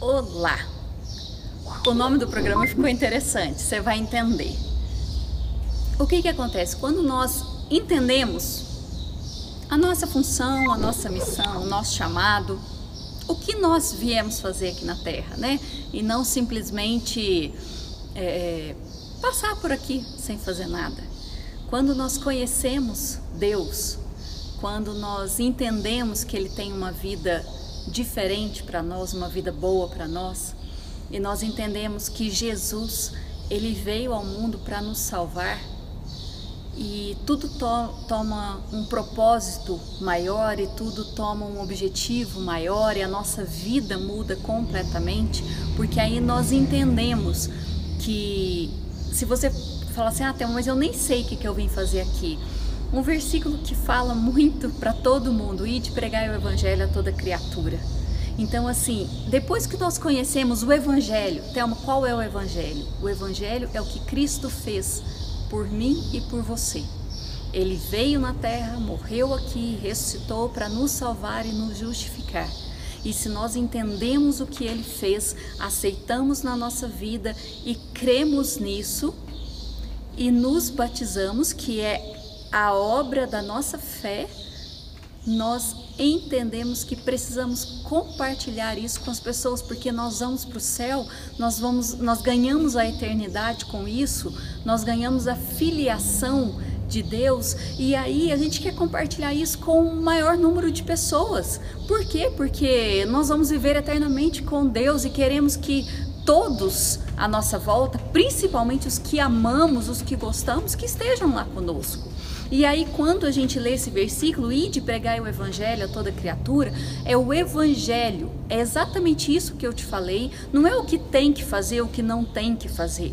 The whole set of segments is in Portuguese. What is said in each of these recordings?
Olá! O nome do programa ficou interessante, você vai entender. O que que acontece? Quando nós entendemos a nossa função, a nossa missão, o nosso chamado, o que nós viemos fazer aqui na Terra, né? E não simplesmente é, passar por aqui sem fazer nada. Quando nós conhecemos Deus, quando nós entendemos que Ele tem uma vida diferente para nós, uma vida boa para nós, e nós entendemos que Jesus, Ele veio ao mundo para nos salvar, e tudo to toma um propósito maior e tudo toma um objetivo maior e a nossa vida muda completamente, porque aí nós entendemos que se você fala assim, ah, mas eu nem sei o que, que eu vim fazer aqui. Um versículo que fala muito para todo mundo, e de pregar o evangelho a toda criatura. Então, assim, depois que nós conhecemos o evangelho, Thelma, qual é o evangelho? O evangelho é o que Cristo fez por mim e por você. Ele veio na terra, morreu aqui, ressuscitou para nos salvar e nos justificar. E se nós entendemos o que ele fez, aceitamos na nossa vida e cremos nisso e nos batizamos, que é a obra da nossa fé, nós entendemos que precisamos compartilhar isso com as pessoas, porque nós vamos para o céu, nós vamos, nós ganhamos a eternidade com isso, nós ganhamos a filiação de Deus e aí a gente quer compartilhar isso com o maior número de pessoas. Por quê? Porque nós vamos viver eternamente com Deus e queremos que todos à nossa volta, principalmente os que amamos, os que gostamos, que estejam lá conosco. E aí, quando a gente lê esse versículo, e de pregar o evangelho a toda criatura, é o evangelho, é exatamente isso que eu te falei, não é o que tem que fazer, o que não tem que fazer.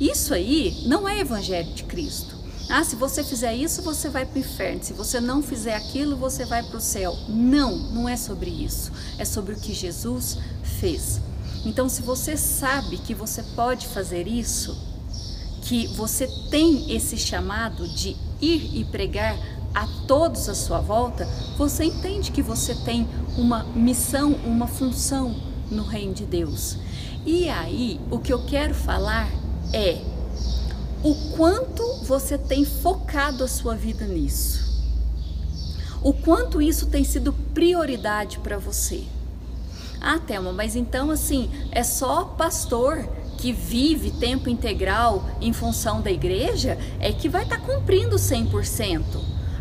Isso aí não é evangelho de Cristo. Ah, se você fizer isso, você vai para o inferno. Se você não fizer aquilo, você vai para o céu. Não, não é sobre isso. É sobre o que Jesus fez. Então, se você sabe que você pode fazer isso, que você tem esse chamado de ir e pregar a todos à sua volta, você entende que você tem uma missão, uma função no reino de Deus. E aí, o que eu quero falar é o quanto você tem focado a sua vida nisso. O quanto isso tem sido prioridade para você. Ah, Thelma, mas então assim, é só pastor que vive tempo integral em função da igreja é que vai estar tá cumprindo 100%.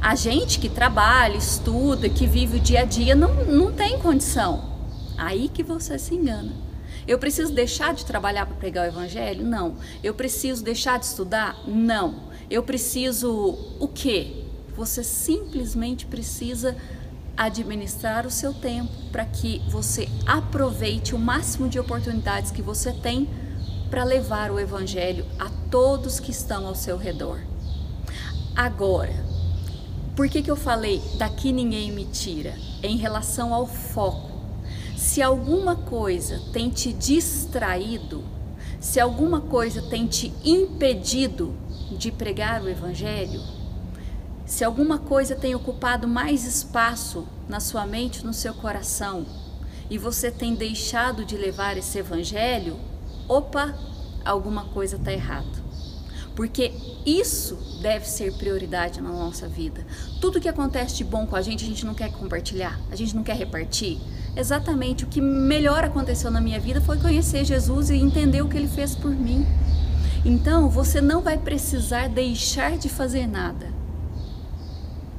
A gente que trabalha, estuda, que vive o dia a dia não, não tem condição. Aí que você se engana. Eu preciso deixar de trabalhar para pregar o evangelho? Não. Eu preciso deixar de estudar? Não. Eu preciso o quê? Você simplesmente precisa administrar o seu tempo para que você aproveite o máximo de oportunidades que você tem para levar o Evangelho a todos que estão ao seu redor. Agora, por que, que eu falei daqui ninguém me tira? Em relação ao foco. Se alguma coisa tem te distraído, se alguma coisa tem te impedido de pregar o Evangelho, se alguma coisa tem ocupado mais espaço na sua mente, no seu coração, e você tem deixado de levar esse Evangelho, opa, alguma coisa está errado. Porque isso deve ser prioridade na nossa vida. Tudo que acontece de bom com a gente, a gente não quer compartilhar, a gente não quer repartir. Exatamente o que melhor aconteceu na minha vida foi conhecer Jesus e entender o que ele fez por mim. Então, você não vai precisar deixar de fazer nada,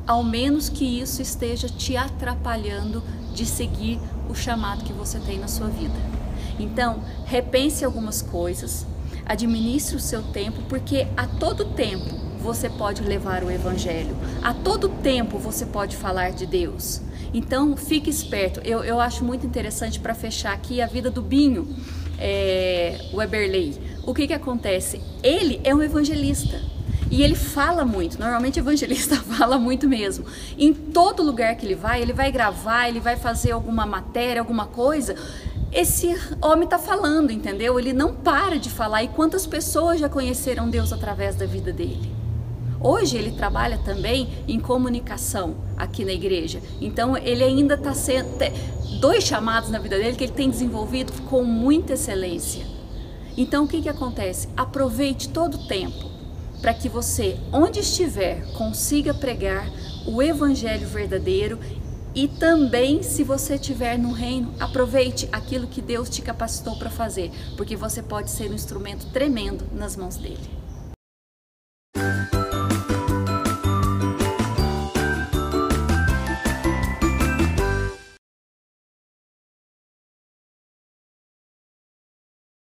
ao menos que isso esteja te atrapalhando de seguir o chamado que você tem na sua vida. Então, repense algumas coisas, administre o seu tempo, porque a todo tempo você pode levar o Evangelho, a todo tempo você pode falar de Deus. Então, fique esperto. Eu, eu acho muito interessante para fechar aqui a vida do Binho é, Weberley. O que, que acontece? Ele é um evangelista. E ele fala muito, normalmente evangelista fala muito mesmo. Em todo lugar que ele vai, ele vai gravar, ele vai fazer alguma matéria, alguma coisa esse homem está falando, entendeu? Ele não para de falar. E quantas pessoas já conheceram Deus através da vida dele? Hoje ele trabalha também em comunicação aqui na igreja. Então ele ainda está sendo dois chamados na vida dele que ele tem desenvolvido com muita excelência. Então o que que acontece? Aproveite todo o tempo para que você, onde estiver, consiga pregar o evangelho verdadeiro e também, se você estiver no reino, aproveite aquilo que Deus te capacitou para fazer, porque você pode ser um instrumento tremendo nas mãos dele.